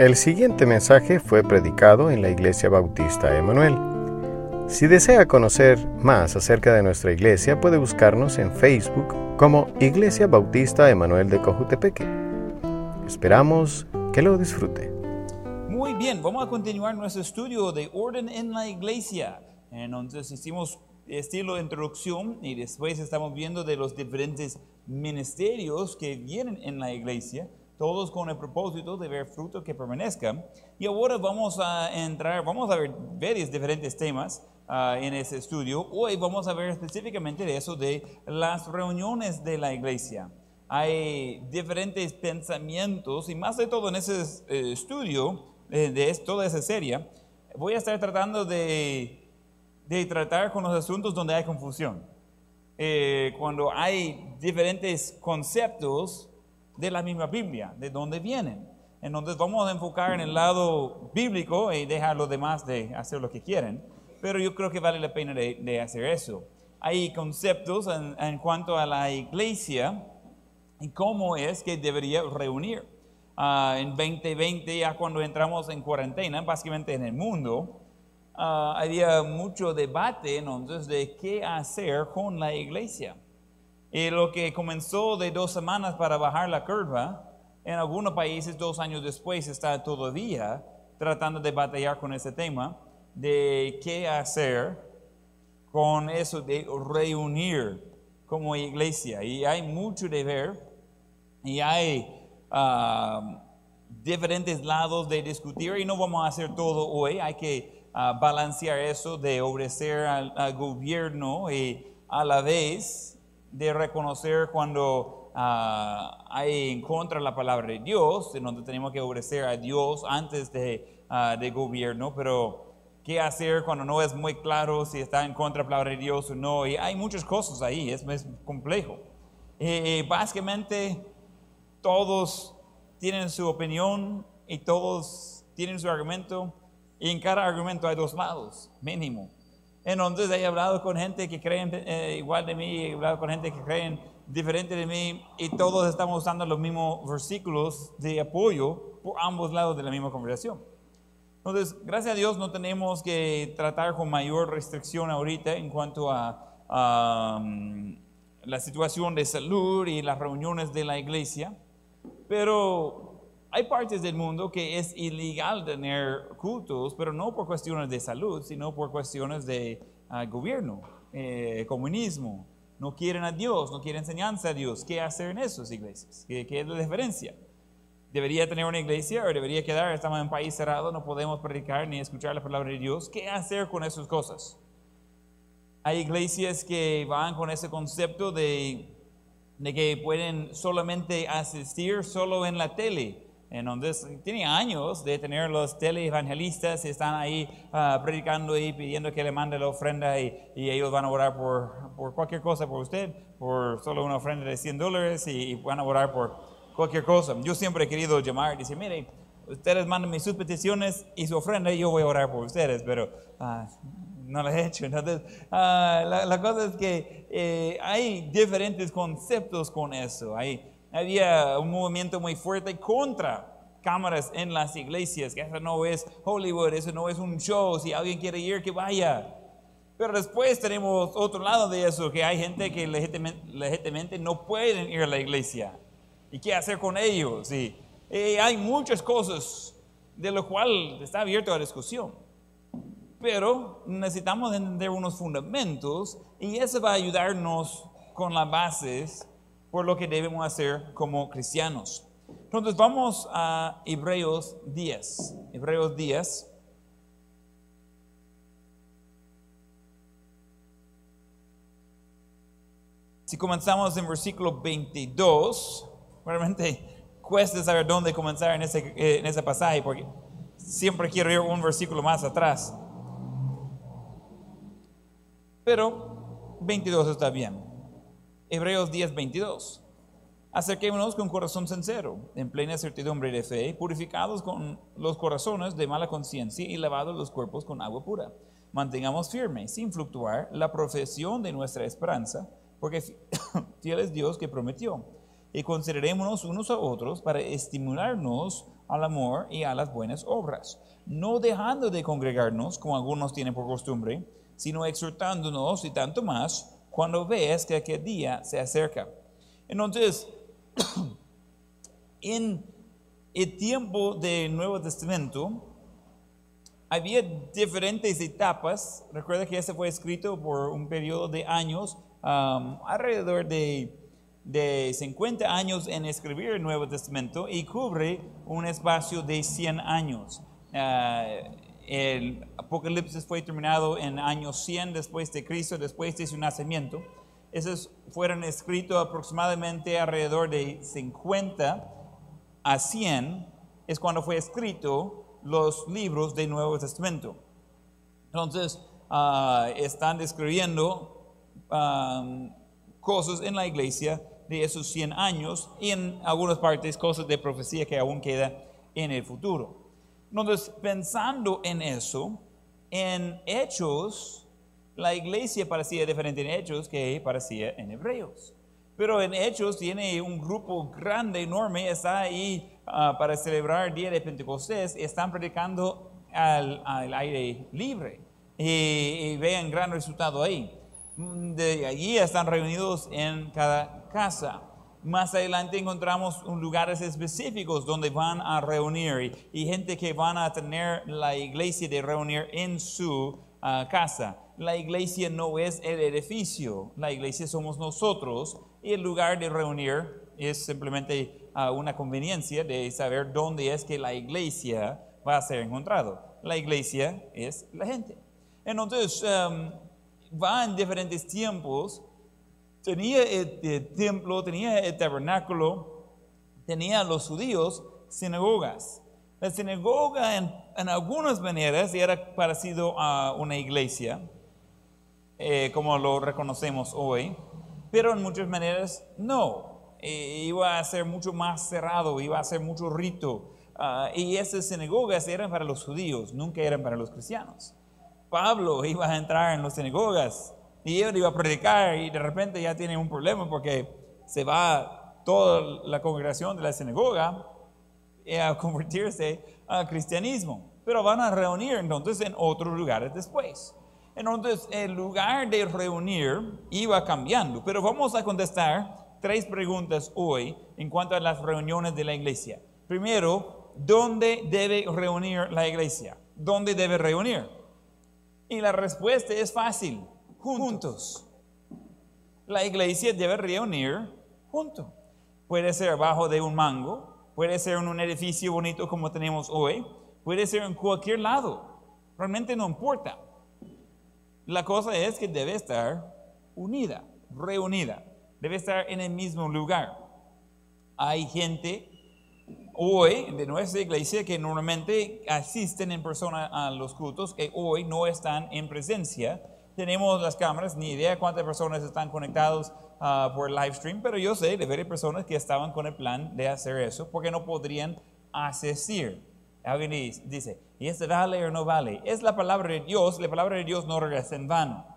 El siguiente mensaje fue predicado en la Iglesia Bautista Emanuel. Si desea conocer más acerca de nuestra iglesia, puede buscarnos en Facebook como Iglesia Bautista Emanuel de Cojutepeque. Esperamos que lo disfrute. Muy bien, vamos a continuar nuestro estudio de orden en la iglesia. Entonces hicimos estilo de introducción y después estamos viendo de los diferentes ministerios que vienen en la iglesia todos con el propósito de ver fruto que permanezca. Y ahora vamos a entrar, vamos a ver varios diferentes temas ah, en ese estudio. Hoy vamos a ver específicamente de eso, de las reuniones de la iglesia. Hay diferentes pensamientos y más de todo en ese eh, estudio eh, de toda esa serie, voy a estar tratando de, de tratar con los asuntos donde hay confusión. Eh, cuando hay diferentes conceptos de la misma Biblia, de dónde vienen. Entonces vamos a enfocar en el lado bíblico y dejar a los demás de hacer lo que quieren, pero yo creo que vale la pena de, hacer eso. Hay conceptos en, cuanto a la iglesia y cómo es que debería reunir. Ah, en 2020, ya cuando entramos en cuarentena, básicamente en el mundo, uh, había mucho debate entonces de qué hacer con la iglesia. Y lo que comenzó de dos semanas para bajar la curva, en algunos países dos años después está todavía tratando de batallar con ese tema de qué hacer con eso de reunir como iglesia. Y hay mucho de ver y hay ah, diferentes lados de discutir y no vamos a hacer todo hoy. Hay que ah, balancear eso de obedecer al gobierno y a la vez de reconocer cuando ah, hay en contra la palabra de Dios, en donde tenemos que obedecer a Dios antes de, uh, de gobierno, pero qué hacer cuando no es muy claro si está en contra de la palabra de Dios o no. Y hay muchas cosas ahí, es, es complejo. Básicamente todos tienen su opinión y todos tienen su argumento y en cada argumento hay dos lados, mínimo. Entonces he hablado con gente que creen eh, igual de mí, he hablado con gente que creen diferente de mí y todos estamos usando los mismos versículos de apoyo por ambos lados de la misma conversación. Entonces, gracias a Dios no tenemos que tratar con mayor restricción ahorita en cuanto a um, la situación de salud y las reuniones de la iglesia, pero hay partes del mundo que es ilegal tener cultos, pero no por cuestiones de salud, sino por cuestiones de ah, gobierno, eh, comunismo. No quieren a Dios, no quieren enseñanza a Dios. ¿Qué hacer en esas iglesias? ¿Qué, es la diferencia? ¿Debería tener una iglesia o debería quedar? Estamos en un país cerrado, no podemos predicar ni escuchar la palabra de Dios. ¿Qué hacer con esas cosas? Hay iglesias que van con ese concepto de, de que pueden solamente asistir solo en la tele entonces, tiene años de tener los teleevangelistas, están ahí ah, predicando y pidiendo que le mande la ofrenda y, ellos van a orar por, por, cualquier cosa por usted, por solo una ofrenda de 100 dólares y, van a orar por cualquier cosa. Yo siempre he querido llamar y decir, mire, ustedes manden sus peticiones y su ofrenda y yo voy a orar por ustedes, pero ah, no lo he hecho. Entonces, ah, la, la, cosa es que eh, hay diferentes conceptos con eso. Hay, había un movimiento muy fuerte contra cámaras en las iglesias, que eso no es Hollywood, eso no es un show, si alguien quiere ir, que vaya. Pero después tenemos otro lado de eso, que hay gente que legítimamente, no pueden ir a la iglesia. ¿Y qué hacer con ellos? Y, hay muchas cosas de lo cual está abierto a discusión. Pero necesitamos entender unos fundamentos y eso va a ayudarnos con las bases por lo que debemos hacer como cristianos. Entonces vamos a Hebreos 10. Hebreos 10. Si comenzamos en versículo 22, realmente cuesta saber dónde comenzar en ese, en ese pasaje porque siempre quiero ir un versículo más atrás. Pero 22 está bien. Hebreos 10, 22. Acerquémonos con corazón sincero, en plena certidumbre de fe, purificados con los corazones de mala conciencia y lavados los cuerpos con agua pura. Mantengamos firme, sin fluctuar, la profesión de nuestra esperanza, porque fiel es Dios que prometió. Y considerémonos unos a otros para estimularnos al amor y a las buenas obras, no dejando de congregarnos como algunos tienen por costumbre, sino exhortándonos y tanto más cuando ves que aquel día se acerca. Entonces, en el tiempo del Nuevo Testamento, había diferentes etapas. Recuerda que ese fue escrito por un periodo de años, um, alrededor de, de 50 años en escribir el Nuevo Testamento y cubre un espacio de 100 años. Uh, el Apocalipsis fue terminado en año 100 después de Cristo, después de su nacimiento. Esos fueron escritos aproximadamente alrededor de 50 a 100, es cuando fue escrito los libros del Nuevo Testamento. Entonces, ah, están describiendo cosas en la iglesia de esos 100 años y en algunas partes cosas de profecía que aún queda en el futuro. Entonces, pensando en eso, en Hechos, la iglesia parecía diferente en Hechos que parecía en Hebreos. Pero en Hechos tiene un grupo grande, enorme, está ahí Ah, para celebrar el día de Pentecostés están predicando al, aire libre y, vean gran resultado ahí. De allí están reunidos en cada casa. Más adelante encontramos lugares específicos donde van a reunir y, gente que van a tener la iglesia de reunir en su ah, casa. La iglesia no es el edificio, la iglesia somos nosotros y el lugar de reunir es simplemente una conveniencia de saber dónde es que la iglesia va a ser encontrado. La iglesia es la gente. Entonces, um, va en diferentes tiempos. Tenía el, templo, tenía el tabernáculo, tenía los judíos sinagogas. La sinagoga en, algunas maneras era parecido a una iglesia, eh, como lo reconocemos hoy, pero en muchas maneras no. Eh, iba a ser mucho más cerrado, iba a ser mucho rito. Ah, y esas sinagogas eran para los judíos, nunca eran para los cristianos. Pablo iba a entrar en las sinagogas y él iba a predicar y de repente ya tiene un problema porque se va toda la congregación de la sinagoga a convertirse al cristianismo. Pero van a reunir entonces en otros lugares después. Entonces el lugar de reunir iba cambiando, pero vamos a contestar tres preguntas hoy en cuanto a las reuniones de la iglesia. Primero, ¿dónde debe reunir la iglesia? ¿Dónde debe reunir? Y la respuesta es fácil, juntos. La iglesia debe reunir juntos. Puede ser bajo de un mango, puede ser en un edificio bonito como tenemos hoy, puede ser en cualquier lado. Realmente no importa. La cosa es que debe estar unida, reunida debe estar en el mismo lugar. Hay gente hoy de nuestra iglesia que normalmente asisten en persona a los cultos, que hoy no están en presencia. Tenemos las cámaras, ni idea cuántas personas están conectados uh, por live stream, pero yo sé de varias personas que estaban con el plan de hacer eso porque no podrían asistir. Alguien dice, ¿y este vale o no vale? Es la palabra de Dios, la palabra de Dios no regresa en vano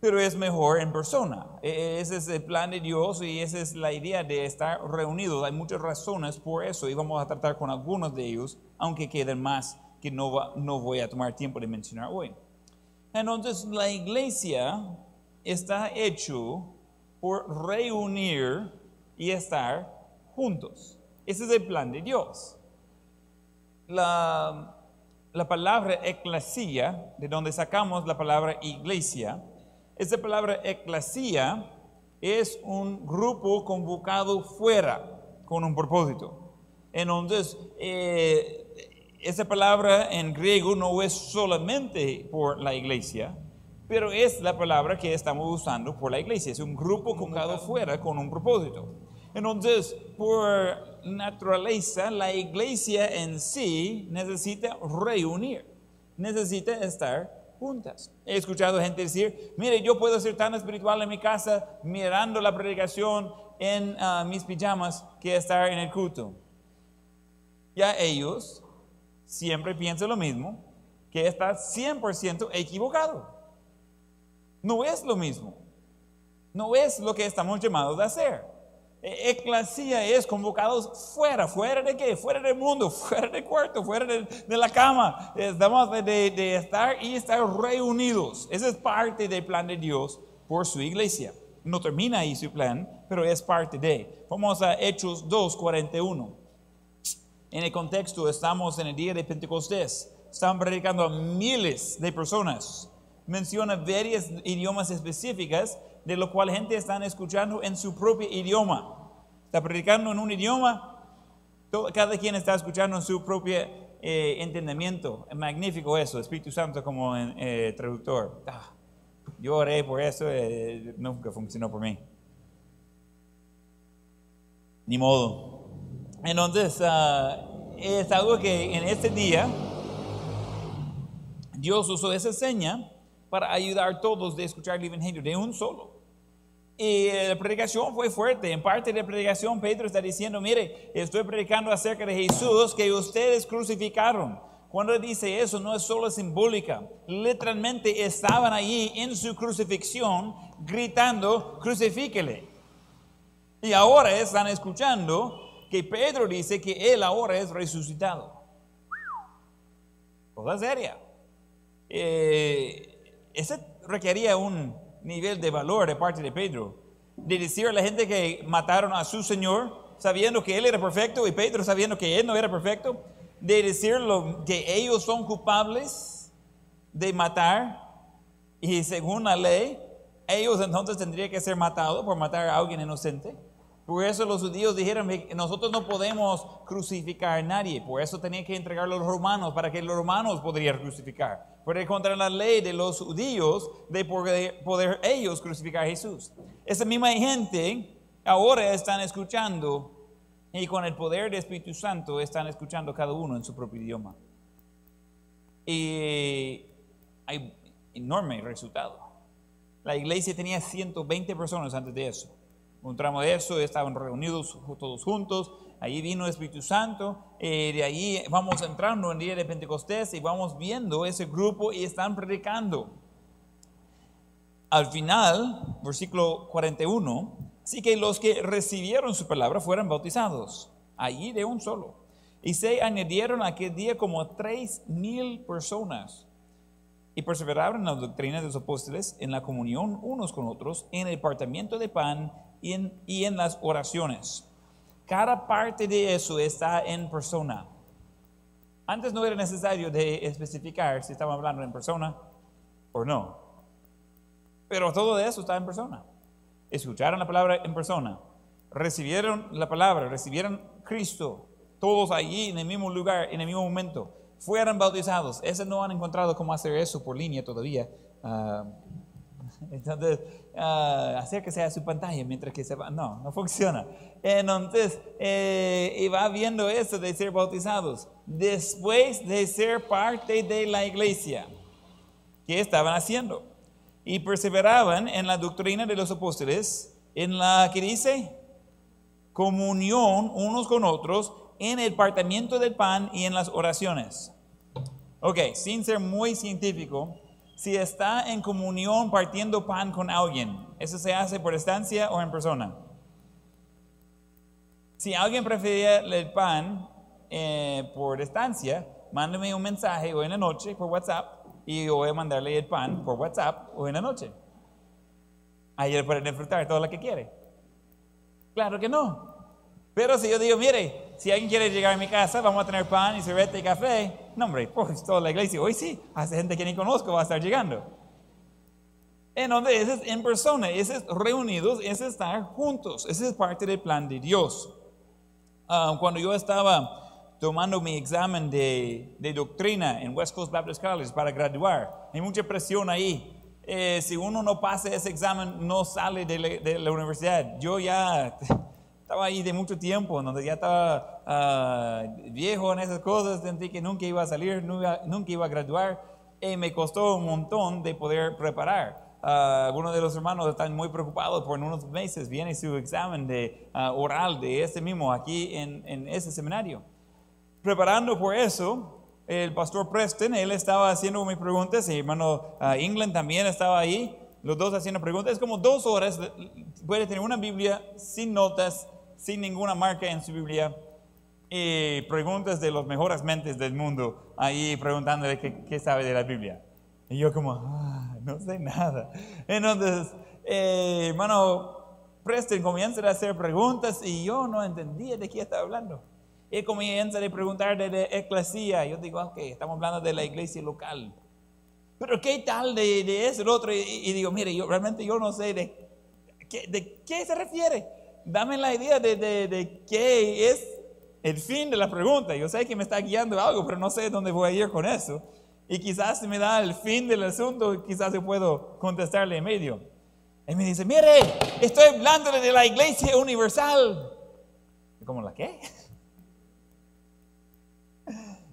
pero es mejor en persona. E, e, ese es el plan de Dios y esa es la idea de estar reunidos. Hay muchas razones por eso y vamos a tratar con algunos de ellos, aunque queden más que no, no voy a tomar tiempo de mencionar hoy. Entonces, la iglesia está hecho por reunir y estar juntos. Ese es el plan de Dios. La, la palabra eclesia, de donde sacamos la palabra iglesia, esta palabra eclesia es un grupo convocado fuera con un propósito. Entonces, eh, esa palabra en griego no es solamente por la iglesia, pero es la palabra que estamos usando por la iglesia. Es un grupo convocado fuera con un propósito. Entonces, por naturaleza, la iglesia en sí necesita reunir, necesita estar juntas. He escuchado gente decir, mire, yo puedo ser tan espiritual en mi casa mirando la predicación en ah, mis pijamas que estar en el culto. Ya ellos siempre piensan lo mismo, que está 100% equivocado. No es lo mismo. No es lo que estamos llamados a hacer. E- Eclesia es convocados fuera, fuera de qué? Fuera del mundo, fuera del cuarto, fuera de, de la cama. Estamos de, de- de estar y estar reunidos. Esa es parte del plan de Dios por su iglesia. No termina ahí su plan, pero es parte de. Vamos a Hechos 2, 41. En el contexto, estamos en el día de Pentecostés. Están predicando a miles de personas. Menciona varios idiomas específicas, de lo cual gente está escuchando en su propio idioma. Está predicando en un idioma, cada quien está escuchando en su propio eh, entendimiento. Magnífico eso, Espíritu Santo como eh, traductor. Ah, yo oré por eso, eh, nunca funcionó por mí. Ni modo. Entonces, ah, es algo que en este día Dios usó esa seña para ayudar a todos de escuchar el Evangelio de un solo. Y la predicación fue fuerte. En parte de la predicación, Pedro está diciendo, mire, estoy predicando acerca de Jesús que ustedes crucificaron. Cuando dice eso, no es solo simbólica. Literalmente estaban allí en su crucifixión gritando, crucifíquele. Y ahora están escuchando que Pedro dice que él ahora es resucitado. Cosa seria. Eh, ese requería un nivel de valor de parte de Pedro. De decir a la gente que mataron a su Señor, sabiendo que Él era perfecto y Pedro sabiendo que Él no era perfecto. De decirlo que ellos son culpables de matar y según la ley, ellos entonces tendrían que ser matados por matar a alguien inocente. Por eso los judíos dijeron nosotros no podemos crucificar a nadie. Por eso tenían que entregarlo a los romanos para que los romanos podrían crucificar. Porque contra la ley de los judíos de poder, poder ellos crucificar a Jesús. Esa misma gente ahora están escuchando y con el poder del Espíritu Santo están escuchando cada uno en su propio idioma. Y hay enorme resultado. La iglesia tenía 120 personas antes de eso. Un tramo de eso, estaban reunidos todos juntos, ahí vino el Espíritu Santo, eh, de ahí vamos entrando en el día de Pentecostés y vamos viendo ese grupo y están predicando. Al final, versículo 41, así que los que recibieron su palabra fueron bautizados, allí de un solo. Y se añadieron aquel día como tres mil personas y perseveraron en la doctrina de los apóstoles, en la comunión unos con otros, en el partimiento de pan y en, y en las oraciones. Cada parte de eso está en persona. Antes no era necesario de especificar si estaban hablando en persona o no. Pero todo eso está en persona. Escucharon la palabra en persona. Recibieron la palabra, recibieron Cristo. Todos allí en el mismo lugar, en el mismo momento fueran bautizados. Ese no han encontrado cómo hacer eso por línea todavía. Ah, entonces, ah, acérquese a su pantalla mientras que se va. No, no funciona. Entonces, eh, y va viendo eso de ser bautizados. Después de ser parte de la iglesia. ¿Qué estaban haciendo? Y perseveraban en la doctrina de los apóstoles, en la que dice, comunión unos con otros, en el partimiento del pan y en las oraciones. Ok, sin ser muy científico, si está en comunión partiendo pan con alguien, ¿eso se hace por estancia o en persona? Si alguien prefería el pan eh, por estancia, mándame un mensaje hoy en la noche por WhatsApp y yo voy a mandarle el pan por WhatsApp hoy en la noche. Él puede disfrutar todo lo que quiere. Claro que no. Pero si yo digo, mire, si alguien quiere llegar a mi casa, vamos a tener pan y cerveza y café. No, hombre, pues toda la iglesia, hoy sí, hace gente que ni conozco va a estar llegando. Entonces, es en persona, es reunidos, es estar juntos, ese es parte del plan de Dios. Ah, cuando yo estaba tomando mi examen de, de, doctrina en West Coast Baptist College para graduar, hay mucha presión ahí. Eh, si uno no pasa ese examen, no sale de la, de la universidad. Yo ya estaba ahí de mucho tiempo, donde ya estaba uh, viejo en esas cosas, sentí que nunca iba a salir, nunca, nunca iba a graduar, y me costó un montón de poder preparar. Uh, algunos de los hermanos están muy preocupados por en unos meses viene su examen de uh, oral de este mismo aquí en, en ese seminario. Preparando por eso, el pastor Preston, él estaba haciendo mis preguntas, y hermano England también estaba ahí, los dos haciendo preguntas. Es como dos horas. Puede tener una Biblia sin notas, sin ninguna marca en su Biblia. Y preguntas de los mejores mentes del mundo ahí preguntándole qué, qué sabe de la Biblia. Y yo como, ah, no sé nada. Entonces, eh, hermano, Preston comienza a hacer preguntas y yo no entendía de qué estaba hablando. Él comienza a preguntar de la eclesía. Yo digo, ok, estamos hablando de la iglesia local. Pero ¿qué tal de, de eso, el otro? Y, digo, mire, yo realmente yo no sé de, de qué se refiere. Dame la idea de, de, de, qué es el fin de la pregunta. Yo sé que me está guiando algo, pero no sé dónde voy a ir con eso. Y quizás si me da el fin del asunto, quizás yo puedo contestarle en medio. Él me dice, mire, estoy hablando de la iglesia universal. ¿Cómo la qué?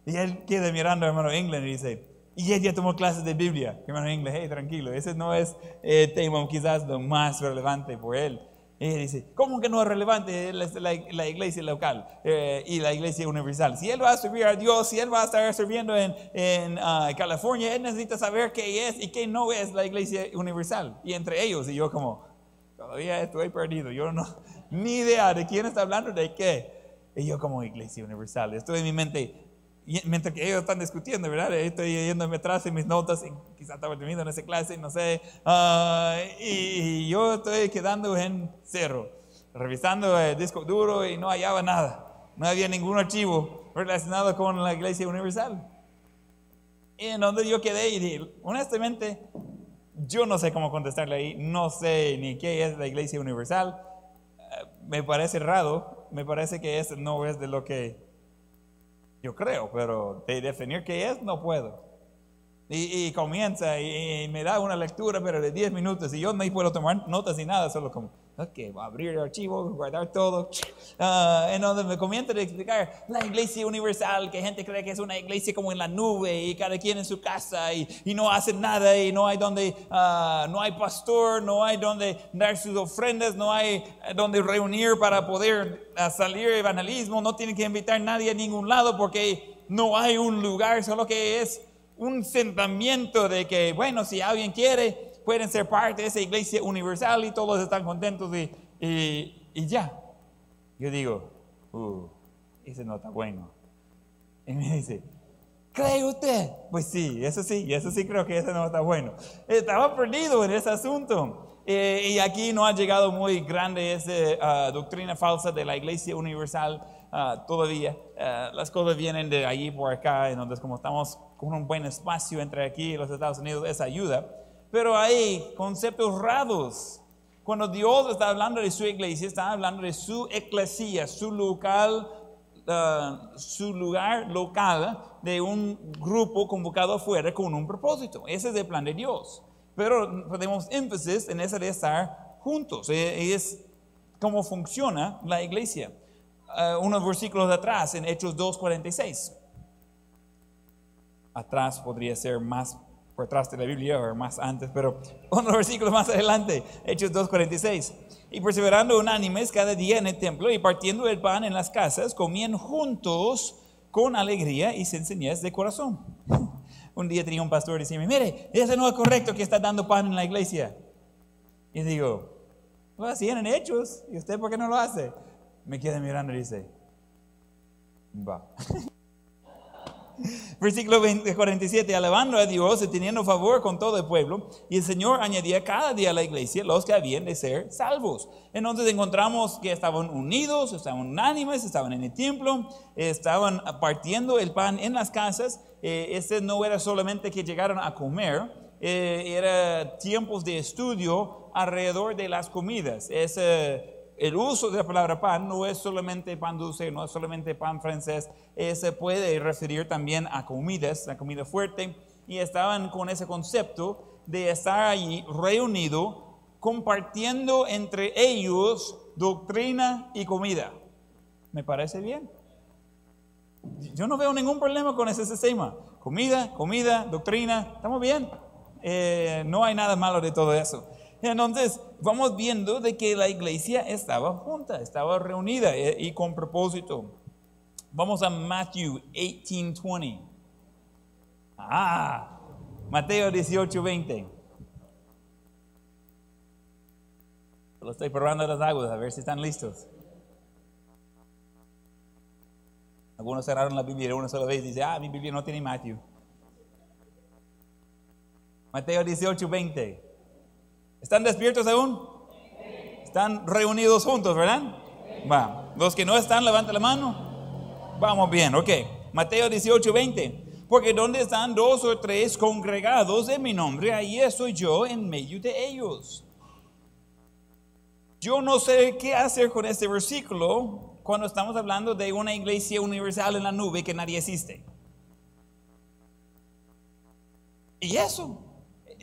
Y él queda mirando a hermano England y dice, y él ya tomó clases de Biblia. Hermano England, hey, tranquilo, ese no es el eh, tema quizás lo más relevante por él. Y dice, ¿cómo que no es relevante la, iglesia local eh, y la iglesia universal? Si él va a servir a Dios, si él va a estar sirviendo en, en uh, California, él necesita saber qué es y qué no es la iglesia universal. Y entre ellos, y yo como, todavía estoy perdido, yo no, ni idea de quién está hablando, de qué. Y yo como iglesia universal, estoy en mi mente, mientras que ellos están discutiendo, ¿verdad? Estoy yéndome atrás en mis notas, y quizás estaba terminando en esa clase, no sé, uh, y, yo estoy quedando en cero, revisando el disco duro y no hallaba nada, no había ningún archivo relacionado con la Iglesia Universal. Y en donde yo quedé y dije, honestamente, yo no sé cómo contestarle ahí, no sé ni qué es la Iglesia Universal, uh, me parece raro, me parece que eso no es de lo que yo creo, pero de definir qué es no puedo. Y, comienza y, me da una lectura, pero de 10 minutos, y yo no puedo tomar notas ni nada, solo como, ok, voy a abrir el archivo, guardar todo. Uh, en donde me comienza a explicar la iglesia universal, que gente cree que es una iglesia como en la nube, y cada quien en su casa, y, y no hacen nada, y no hay donde, uh, no hay pastor, no hay donde dar sus ofrendas, no hay donde reunir para poder uh, salir evangelismo, no tienen que invitar a nadie a ningún lado porque no hay un lugar, solo que es un sentimiento de que, bueno, si alguien quiere, pueden ser parte de esa iglesia universal y todos están contentos y, y, ya. Yo digo, uh, ese no está bueno. Y me dice, ¿cree usted? Pues sí, eso sí, eso sí creo que ese no está bueno. Estaba perdido en ese asunto. Eh, y aquí no ha llegado muy grande esa ah, doctrina falsa de la iglesia universal uh, todavía. Ah, las cosas vienen de allí por acá, entonces como estamos con un buen espacio entre aquí y los Estados Unidos, esa ayuda. Pero hay conceptos raros. Cuando Dios está hablando de su iglesia, está hablando de su eclesía, su local, uh, su lugar local de un grupo convocado afuera con un propósito. Ese es el plan de Dios. Pero ponemos énfasis en ese de estar juntos. E, es cómo funciona la iglesia. Uh, unos versículos atrás, en Hechos 2.46 atrás podría ser más por atrás de la Biblia o más antes, pero unos versículos más adelante, Hechos 2.46. Y perseverando unánimes cada día en el templo y partiendo el pan en las casas, comían juntos con alegría y sencillez de corazón. Un día tenía un pastor diciendo, mire, ese no es correcto que está dando pan en la iglesia. Y digo, lo hacían en hechos, ¿y usted por qué no lo hace? Me queda mirando y dice, va. Versículo 47, alabando a Dios y teniendo favor con todo el pueblo, y el Señor añadía cada día a la iglesia los que habían de ser salvos. Entonces encontramos que estaban unidos, estaban unánimes, estaban en el templo, estaban partiendo el pan en las casas. Eh, este no era solamente que llegaron a comer, eh, era tiempos de estudio alrededor de las comidas. Es el uso de la palabra pan no es solamente pan dulce, no es solamente pan francés, eh, se puede referir también a comidas, la comida fuerte, y estaban con ese concepto de estar allí reunido, compartiendo entre ellos doctrina y comida. ¿Me parece bien? Yo no veo ningún problema con ese sistema. Comida, comida, doctrina, estamos bien. Eh, no hay nada malo de todo eso. Entonces, vamos viendo de que la iglesia estaba junta, estaba reunida eh, y con propósito. Vamos a Matthew 18:20. Ah, Mateo 18:20. Lo estoy probando las aguas, a ver si están listos. Algunos cerraron la Biblia una sola vez y dicen, ah, mi Biblia no tiene Matthew. Mateo 18, 20. ¿Están despiertos aún? Están reunidos juntos, ¿verdad? Va. Los que no están, levanten la mano. Vamos bien, ok. Mateo 18, 20. Porque donde están dos o tres congregados en mi nombre, ahí estoy yo en medio de ellos. Yo no sé qué hacer con este versículo cuando estamos hablando de una iglesia universal en la nube que nadie existe. Y eso,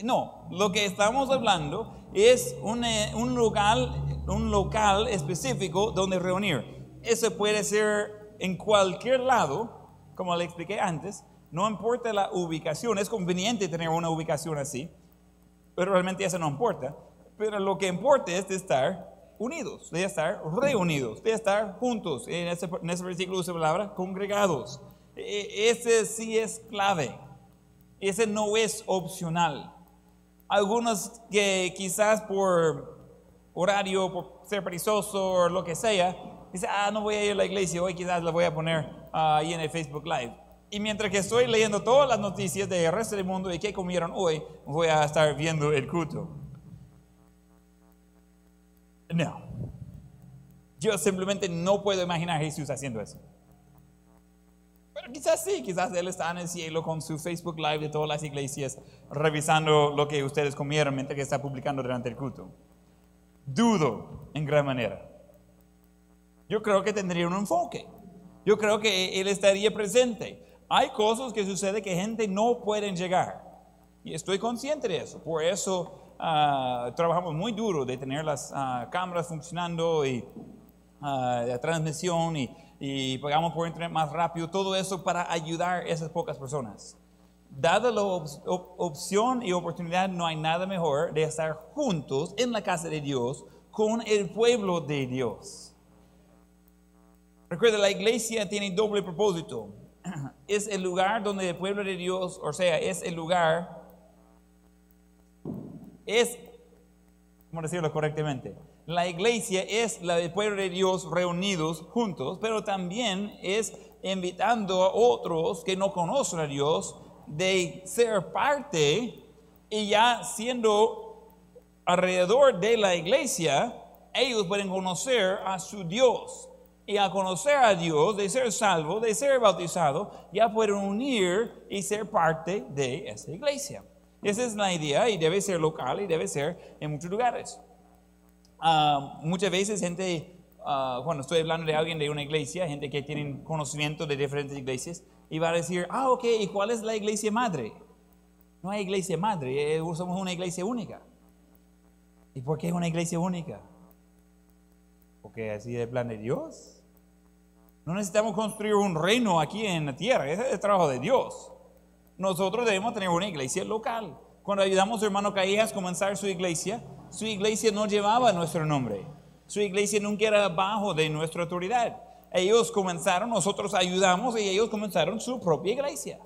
no, lo que estamos hablando es un, eh, un, local, un local específico donde reunir. Eso puede ser en cualquier lado, como le expliqué antes, no importa la ubicación, es conveniente tener una ubicación así, pero realmente eso no importa. Pero lo que importa es de estar unidos, de estar reunidos, de estar juntos. En ese, en ese versículo usa la palabra congregados. E, ese sí es clave. Ese no es opcional. Algunos que quizás por horario, por ser perezoso o lo que sea, dicen, ah, no voy a ir a la iglesia, hoy quizás la voy a poner ah, ahí en el Facebook Live. Y mientras que estoy leyendo todas las noticias del resto del mundo y qué comieron hoy, voy a estar viendo el culto. No. Yo simplemente no puedo imaginar a Jesús haciendo eso. Quizás sí, quizás Él está en el cielo con su Facebook Live de todas las iglesias, revisando lo que ustedes comieron mientras está publicando durante el culto. Dudo en gran manera. Yo creo que tendría un enfoque. Yo creo que Él estaría presente. Hay cosas que sucede que gente no puede llegar. Y estoy consciente de eso. Por eso ah, trabajamos muy duro de tener las ah, cámaras funcionando y uh, la transmisión y, y, pagamos por internet más rápido. Todo eso para ayudar a esas pocas personas. Dada la opción y oportunidad, no hay nada mejor de estar juntos en la casa de Dios con el pueblo de Dios. Recuerda, la iglesia tiene doble propósito es el lugar donde el pueblo de Dios, o sea, es el lugar, es, ¿cómo decirlo correctamente? La iglesia es la del pueblo de Dios reunidos juntos, pero también es invitando a otros que no conocen a Dios de ser parte y ya siendo alrededor de la iglesia, ellos pueden conocer a su Dios y a conocer a Dios, de ser salvo, de ser bautizado, ya pueden unir y ser parte de esa iglesia. Esa es la idea y debe ser local y debe ser en muchos lugares. Ah, muchas veces gente, uh, cuando estoy hablando de alguien de una iglesia, gente que tiene conocimiento de diferentes iglesias, y va a decir, ah, ok, ¿y cuál es la iglesia madre? No hay iglesia madre, eh, somos una iglesia única. ¿Y por qué es una iglesia única? Porque así es el plan de Dios. No necesitamos construir un reino aquí en la tierra, ese es el trabajo de Dios. Nosotros debemos tener una iglesia local. Cuando ayudamos a hermano Caías a comenzar su iglesia, su iglesia no llevaba nuestro nombre. Su iglesia nunca era bajo de nuestra autoridad. Ellos comenzaron, nosotros ayudamos y ellos comenzaron su propia iglesia.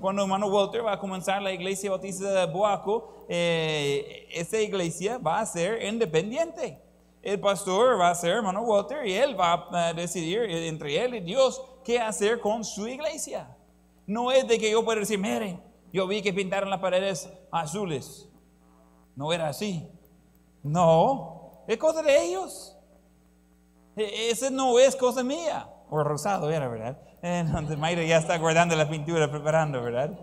Cuando hermano Walter va a comenzar la iglesia bautista de Boaco, eh, esa iglesia va a ser independiente el pastor va a ser hermano Walter y él va a decidir entre él y Dios qué hacer con su iglesia. No es de que yo pueda decir, mire, yo vi que pintaron las paredes azules. No era así. No, es cosa de ellos. E, ese no es cosa mía. O rosado era, ¿verdad? Entonces Mayra ya está guardando la pintura, preparando, ¿verdad?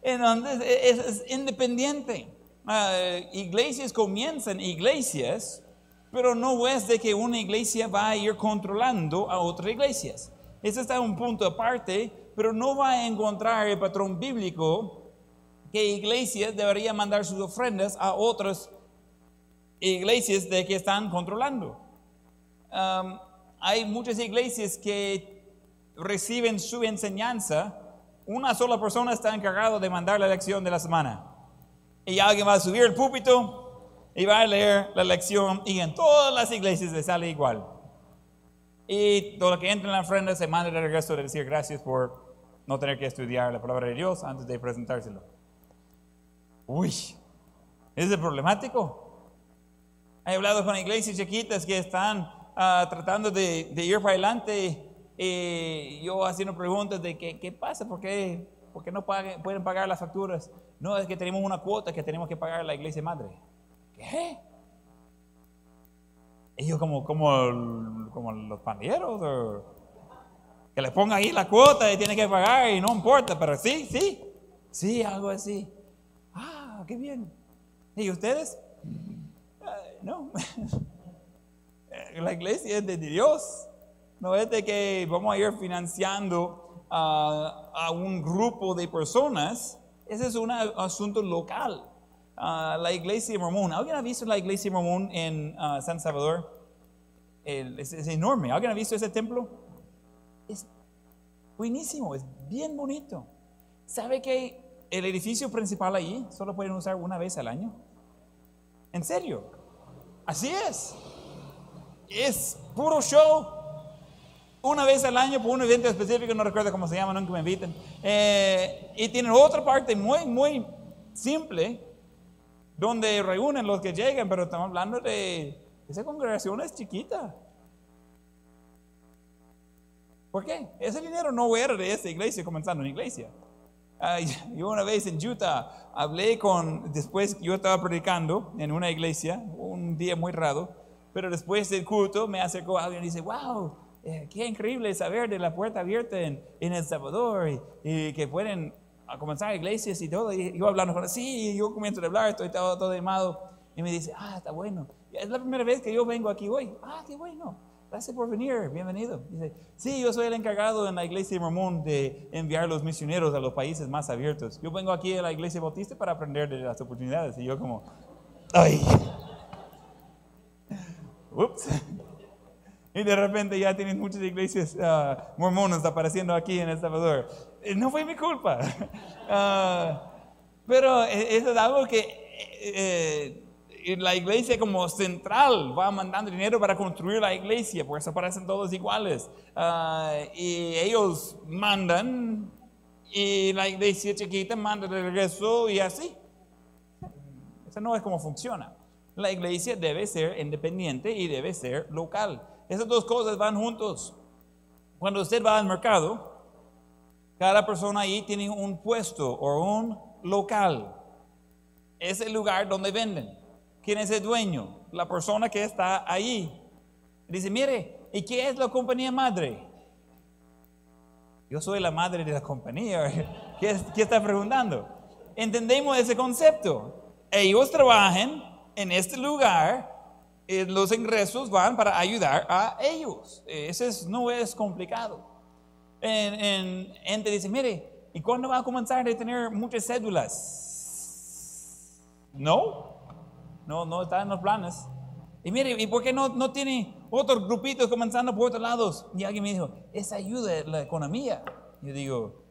Entonces es, es independiente. Ah, iglesias comienzan iglesias pero no es de que una iglesia va a ir controlando a otras iglesias. Ese está un punto aparte, pero no va a encontrar el patrón bíblico que iglesias deberían mandar sus ofrendas a otras iglesias de que están controlando. Hay muchas iglesias que reciben su enseñanza, una sola persona está encargada de mandar la lección de la semana. Y alguien va a subir el púlpito, y va a leer la lección y en todas las iglesias le sale igual. Y todo lo que entra en la ofrenda se manda de regreso de decir gracias por no tener que estudiar la palabra de Dios antes de presentárselo. Uy, ¿es problemático? He hablado con iglesias chiquitas que están ah, tratando de, ir para adelante y yo haciendo preguntas de qué, pasa, por qué, no pueden pagar las facturas. No, es que tenemos una cuota que tenemos que pagar a la iglesia madre. ¿Qué? Ellos como, los pandilleros, que le pongan ahí la cuota y tienen que pagar y no importa, pero sí, sí, sí, algo así. Ah, qué bien. ¿Y ustedes? No. La iglesia es de Dios. No es de que vamos a ir financiando a, un grupo de personas. Ese es un asunto local. Ah, la iglesia mormón. ¿Alguien ha visto la iglesia mormón en ah, San Salvador? Es enorme. ¿Alguien ha visto ese templo? Es buenísimo, es bien bonito. ¿Sabe que el edificio principal ahí solo pueden usar una vez al año? ¿En serio? Así es. Es puro show. Una vez al año por un evento específico, no recuerdo cómo se llama, nunca me invitan. Eh, y tienen otra parte muy, muy simple, donde reúnen los que llegan, pero estamos hablando de, esa congregación es chiquita. ¿Por qué? Ese dinero no era de esa iglesia comenzando una iglesia. Yo una vez en Utah hablé con, después yo estaba predicando en una iglesia, un día muy raro, pero después del culto me acercó alguien y dice, wow, eh, qué increíble saber de la puerta abierta en, en El Salvador y, y que pueden comenzar iglesias y todo. Y yo hablando con él, sí, yo comienzo a hablar, estoy todo, todo animado. Y me dice, ah, está bueno. Es la primera vez que yo vengo aquí hoy. Ah, qué bueno. Gracias por venir, bienvenido. Dice, sí, yo soy el encargado en la iglesia Mormón de enviar los misioneros a los países más abiertos. Yo vengo aquí a la iglesia bautista para aprender de las oportunidades. Y yo como, ay. Ups. Y de repente ya tienen muchas iglesias ah, mormonas apareciendo aquí en El Salvador. Eh, No fue mi culpa. Ah, pero eh, eso es algo que eh, la iglesia como central va mandando dinero para construir la iglesia, por eso parecen todos iguales. Ah, y ellos mandan y la iglesia chiquita manda de regreso y así. Eso no es como funciona. La iglesia debe ser independiente y debe ser local. Esas dos cosas van juntos. Cuando usted va al mercado, cada persona ahí tiene un puesto o un local. Es el lugar donde venden. ¿Quién es el dueño? La persona que está ahí. Dice, mire, ¿y qué es la compañía madre? Yo soy la madre de la compañía. ¿Qué, qué está preguntando? Entendemos ese concepto. Ellos trabajan en este lugar, eh, los ingresos van para ayudar a ellos. Ese es- no es complicado. En, en, gente dice, mire, ¿y cuándo va a comenzar a tener muchas cédulas? No, no, no está en los planes. Y mire, ¿y por qué no, no tiene otros grupitos comenzando por otros lados? Y alguien me dijo, esa ayuda a la economía. Yo digo,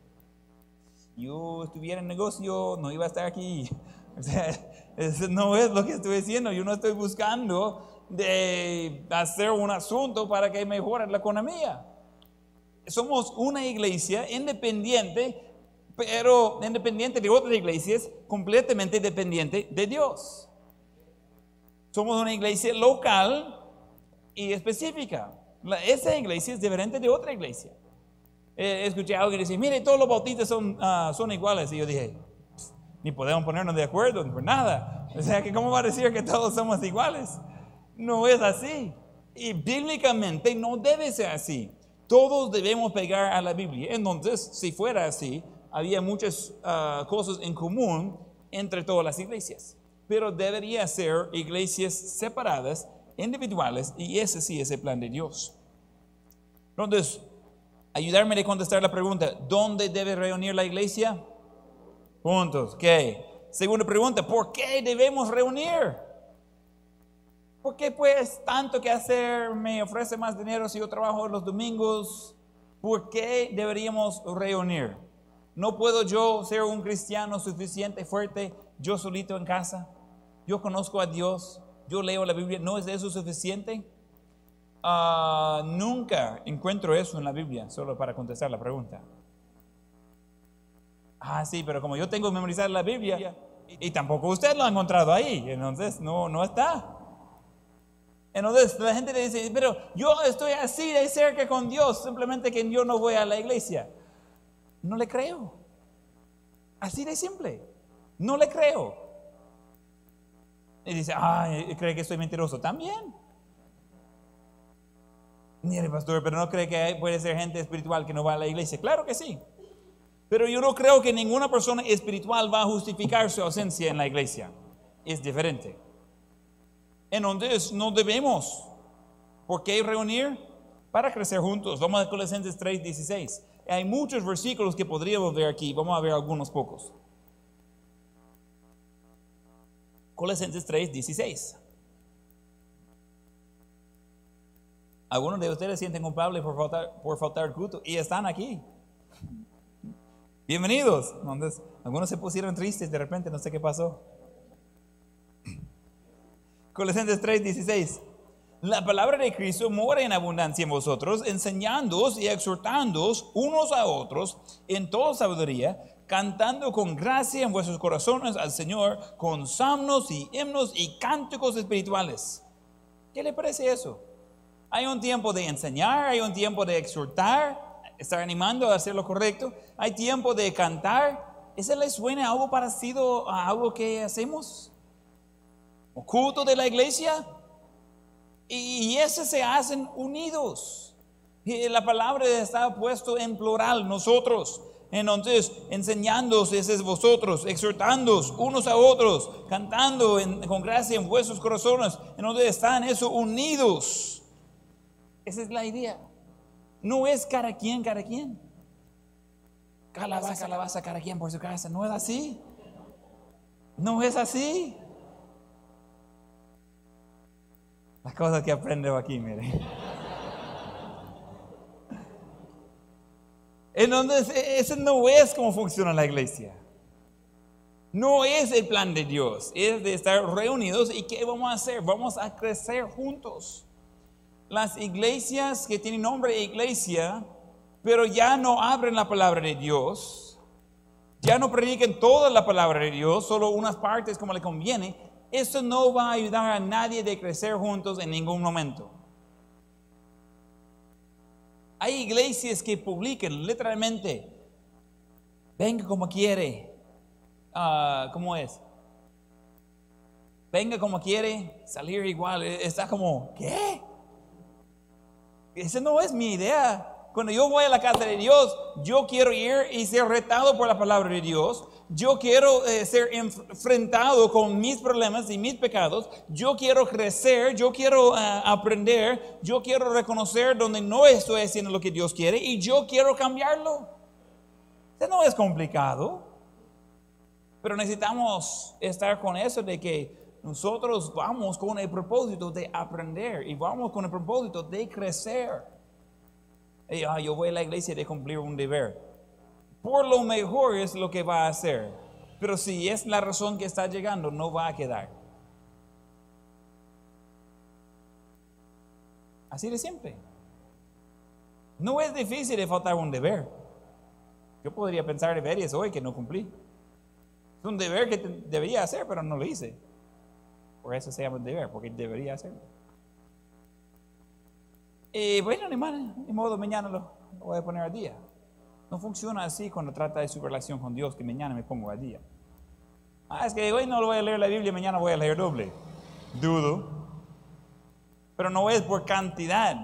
yo estuviera en negocio, no iba a estar aquí. O sea, no es lo que estoy diciendo. Yo no estoy buscando de hacer un asunto para que mejore la economía. Somos una iglesia independiente, pero independiente de otras iglesias, completamente dependiente de Dios. Somos una iglesia local y específica. Esa iglesia es diferente de otra iglesia. Eh, escuché a alguien decir, mire, todos los bautistas son, ah, son iguales. Y yo dije, "Pss, ni podemos ponernos de acuerdo por nada. O sea, ¿cómo va a decir que todos somos iguales? No es así. Y bíblicamente no debe ser así. Todos debemos pegar a la Biblia. Entonces, si fuera así, había muchas ah, cosas en común entre todas las iglesias. Pero debería ser iglesias separadas, individuales, y ese sí es el plan de Dios. Entonces, ayudarme a contestar la pregunta, ¿dónde debe reunir la iglesia? Puntos. ¿Qué? Segunda pregunta, ¿por qué debemos reunir? ¿Por qué pues tanto que hacer me ofrece más dinero si yo trabajo los domingos? ¿Por qué deberíamos reunir? ¿No puedo yo ser un cristiano suficiente, fuerte, yo solito en casa? Yo conozco a Dios, yo leo la Biblia, ¿no es eso suficiente? Ah, nunca encuentro eso en la Biblia, solo para contestar la pregunta. Ah, sí, pero como yo tengo que memorizar la Biblia, y, tampoco usted lo ha encontrado ahí, entonces no, no está. Entonces la gente le dice, pero yo estoy así de cerca con Dios, simplemente que yo no voy a la iglesia. No le creo. Así de simple. No le creo. Y dice, ay, cree que estoy mentiroso. También. Mire, pastor, pero no cree que puede ser gente espiritual que no va a la iglesia. Claro que sí. Pero yo no creo que ninguna persona espiritual va a justificar su ausencia en la iglesia. Es diferente. Entonces, no debemos. ¿Por qué reunir? Para crecer juntos. Vamos a Colosenses 3:16. Hay muchos versículos que podríamos ver aquí. Vamos a ver algunos pocos. Colosenses 3:16. Algunos de ustedes sienten culpables por faltar, por faltar culto y están aquí. Bienvenidos. algunos se pusieron tristes de repente, no sé qué pasó. Colosenses 3:16. La palabra de Cristo mora en abundancia en vosotros, enseñándoos y exhortándoos unos a otros en toda sabiduría, cantando con gracia en vuestros corazones al Señor con salmos y himnos y cánticos espirituales. ¿Qué le parece eso? Hay un tiempo de enseñar, hay un tiempo de exhortar, estar animando a hacer lo correcto, hay tiempo de cantar. ¿Eso les suena algo parecido a algo que hacemos? culto de la iglesia? Y, ese se hacen unidos. Y la palabra está puesto en plural, nosotros. Entonces, enseñándoos es vosotros, exhortándoos unos a otros, cantando con gracia en vuestros corazones, en donde están eso unidos. Esa es la idea. No es cada quien, cada quien. Calabaza, calabaza, cada quien por su casa. No es así. No es así. Las cosas que aprendo aquí, mire. Entonces, ese no es como funciona la iglesia. No es el plan de Dios. Es de estar reunidos y ¿qué vamos a hacer? Vamos a crecer juntos las iglesias que tienen nombre de iglesia, pero ya no abren la palabra de Dios, ya no prediquen toda la palabra de Dios, solo unas partes como le conviene, eso no va a ayudar a nadie de crecer juntos en ningún momento. Hay iglesias que publican literalmente, venga como quiere, ah, ¿cómo es? Venga como quiere, salir igual, está como, ¿qué? Esa no es mi idea. Cuando yo voy a la casa de Dios, yo quiero ir y ser retado por la palabra de Dios. Yo quiero eh, ser enfrentado con mis problemas y mis pecados. Yo quiero crecer, yo quiero eh, aprender, yo quiero reconocer donde no estoy haciendo lo que Dios quiere y yo quiero cambiarlo. Eso no es complicado. Pero necesitamos estar con eso de que nosotros vamos con el propósito de aprender y vamos con el propósito de crecer. Y, ah, yo voy a la iglesia de cumplir un deber. Por lo mejor es lo que va a hacer. Pero si es la razón que está llegando, no va a quedar. Así de siempre. No es difícil de faltar un deber. Yo podría pensar deberes hoy que no cumplí. Es un deber que debería hacer, pero no lo hice. Por eso se llama deber, porque debería hacerlo. Y bueno, ni, ni modo, mañana lo, voy a poner al día. No funciona así cuando trata de su relación con Dios, que mañana me pongo al día. Ah, es que hoy no voy a leer la Biblia, mañana voy a leer doble. Dudo. Pero no es por cantidad.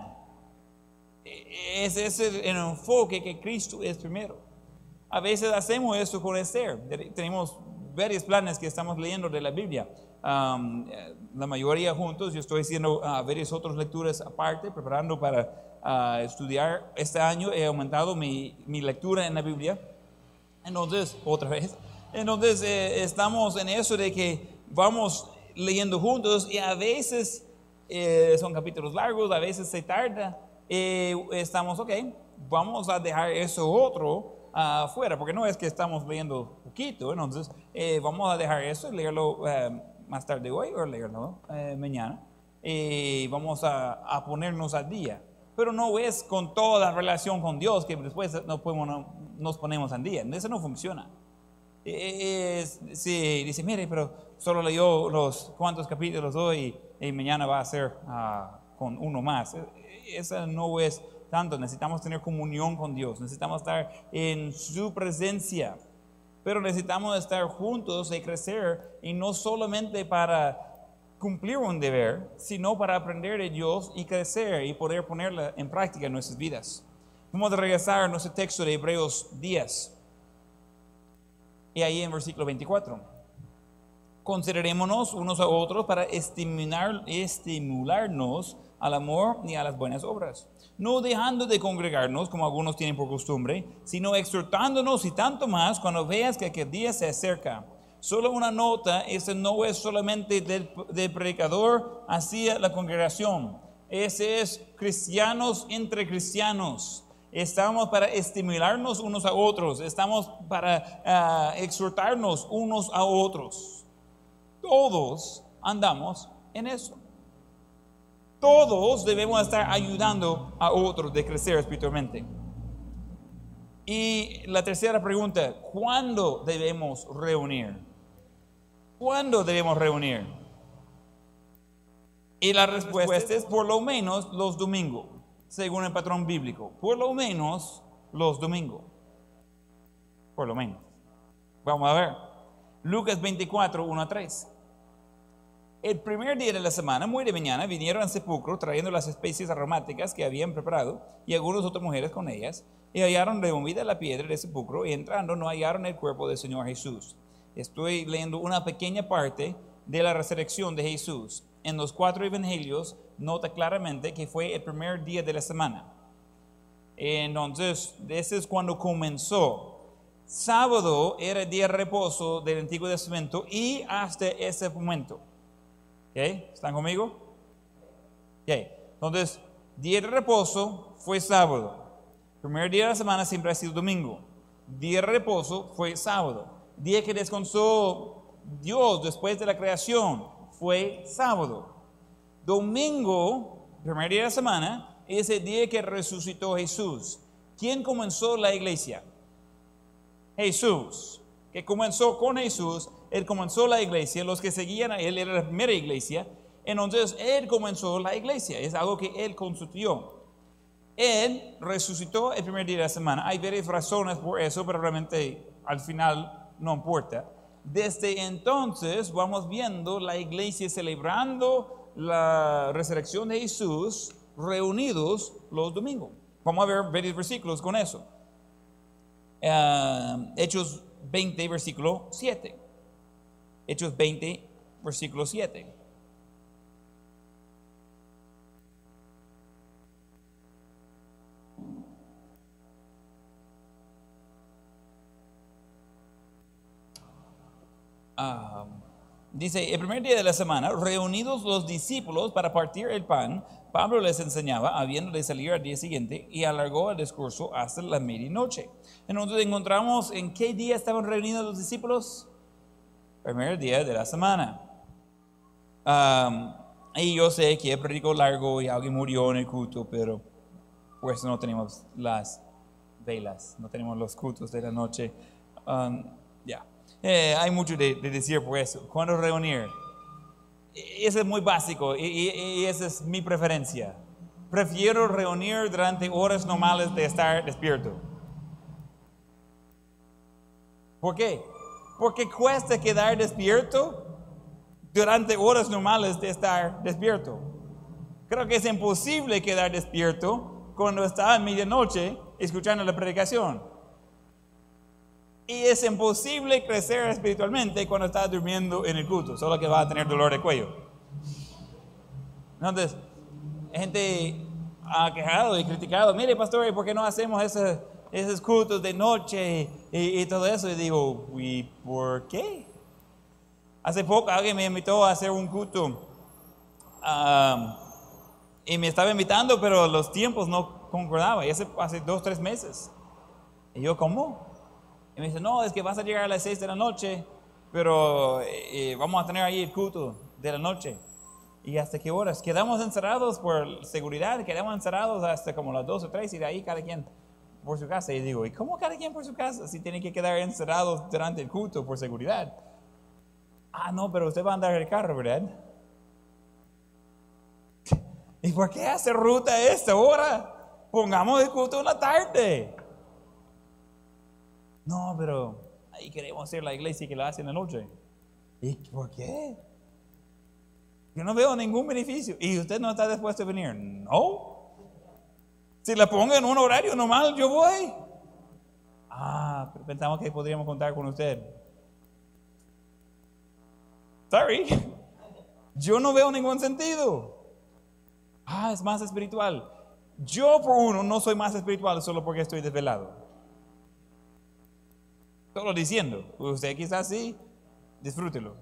Es ese el enfoque que Cristo es primero. A veces hacemos eso con Esther. Tenemos varios planes que estamos leyendo de la Biblia la mayoría juntos. Yo estoy haciendo uh, varias otras lecturas aparte, preparando para ah, estudiar. Este año he aumentado mi, mi, lectura en la Biblia. Entonces, otra vez. Entonces, eh, estamos en eso de que vamos leyendo juntos y a veces eh, son capítulos largos, a veces se tarda. Eh, estamos, ok, vamos a dejar eso otro afuera, porque no es que estamos leyendo poquito, entonces vamos a dejar eso y leerlo más tarde hoy o leerlo eh, mañana. Y vamos a, a, ponernos al día. Pero no es con toda la relación con Dios que después nos, ponemos al día. Eso no funciona. Es, sí, dice, mire, pero solo leyó los cuantos capítulos hoy y mañana va a ser ah, con uno más. E- Esa no es tanto. Necesitamos tener comunión con Dios. Necesitamos estar en su presencia. Pero necesitamos estar juntos y crecer y no solamente para cumplir un deber, sino para aprender de Dios y crecer y poder ponerla en práctica en nuestras vidas. Vamos a regresar a nuestro texto de Hebreos 10. Y ahí en versículo 24. Considerémonos unos a otros para estimular, estimularnos al amor y a las buenas obras, no dejando de congregarnos como algunos tienen por costumbre, sino exhortándonos y tanto más cuando veas que aquel día se acerca. Solo una nota, ese no es solamente del, predicador hacia la congregación, ese es cristianos entre cristianos. Estamos para estimularnos unos a otros, estamos para ah, exhortarnos unos a otros. Todos andamos en eso. Todos debemos estar ayudando a otros de crecer espiritualmente. Y la tercera pregunta, ¿cuándo debemos reunir? ¿Cuándo debemos reunir? Y la respuesta es por lo menos los domingos, según el patrón bíblico. Por lo menos los domingos. Por lo menos. Vamos a ver. Lucas 24, 1 a 3. El primer día de la semana, muy de mañana, vinieron al sepulcro trayendo las especies aromáticas que habían preparado y algunas otras mujeres con ellas, y hallaron removida la piedra del sepulcro y entrando no hallaron el cuerpo del Señor Jesús. Estoy leyendo una pequeña parte de la resurrección de Jesús. En los cuatro evangelios nota claramente que fue el primer día de la semana. Entonces, ese es cuando comenzó. Sábado era el día de reposo del Antiguo Testamento y hasta ese momento. ¿Ok? ¿Están conmigo? Ok. Entonces, día de reposo fue sábado. Primer día de la semana siempre ha sido domingo. Día de reposo fue sábado. Día que descansó Dios después de la creación fue sábado. Domingo, primer día de la semana, es el día que resucitó Jesús. ¿Quién comenzó la iglesia? Jesús. Que comenzó con Jesús, Él comenzó la iglesia, los que seguían a Él era la primera iglesia, entonces Él comenzó la iglesia, es algo que Él construyó. Él resucitó el primer día de la semana. Hay varias razones por eso, pero realmente al final no importa. Desde entonces vamos viendo la iglesia celebrando la resurrección de Jesús reunidos los domingos. Vamos a ver varios versículos con eso. Eh, Hechos 20, versículo 7. Hechos 20, versículo 7. Dice, el primer día de la semana, reunidos los discípulos para partir el pan, Pablo les enseñaba, habiendo de salir al día siguiente, y alargó el discurso hasta la medianoche. Entonces encontramos en qué día estaban reunidos los discípulos. Primer día de la semana. Y yo sé que predicó largo y alguien murió en el culto, pero pues no tenemos las velas, no tenemos los cultos de la noche. Ya. Eh, hay mucho de, de decir por eso. ¿Cuándo reunir? E- Eso es muy básico y, y- y esa es mi preferencia. Prefiero reunir durante horas normales de estar despierto. ¿Por qué? Porque cuesta quedar despierto durante horas normales de estar despierto. Creo que es imposible quedar despierto cuando está a medianoche escuchando la predicación. Y es imposible crecer espiritualmente cuando estás durmiendo en el culto, solo que vas a tener dolor de cuello. Entonces, gente ha quejado y criticado, mire pastor, ¿y por qué no hacemos esos, esos cultos de noche y, todo eso? Y digo, ¿y por qué? Hace poco alguien me invitó a hacer un culto y me estaba invitando, pero los tiempos no concordaban, y hace, hace dos, tres meses. Y yo, ¿cómo? Y me dice, no, es que vas a llegar a las 6 de la noche, pero eh, eh, vamos a tener ahí el culto de la noche. ¿Y hasta qué horas? Quedamos encerrados por seguridad, quedamos encerrados hasta como las 2 o 3 y de ahí cada quien por su casa. Y digo, ¿y cómo cada quien por su casa si tiene que quedar encerrados durante el culto por seguridad? Ah, no, pero usted va a andar en el carro, ¿verdad? ¿Y por qué hacer ruta a esta hora? Pongamos el culto en la tarde. No, pero ahí queremos hacer la iglesia que la hace en la noche. ¿Y por qué? Yo no veo ningún beneficio. ¿Y usted no está dispuesto a venir? No. Si la pongo en un horario normal, yo voy. Ah, pero pensamos que podríamos contar con usted. Sorry. Yo no veo ningún sentido. Ah, es más espiritual. Yo por uno no soy más espiritual solo porque estoy desvelado. Solo diciendo, usted quizás sí, disfrútelo.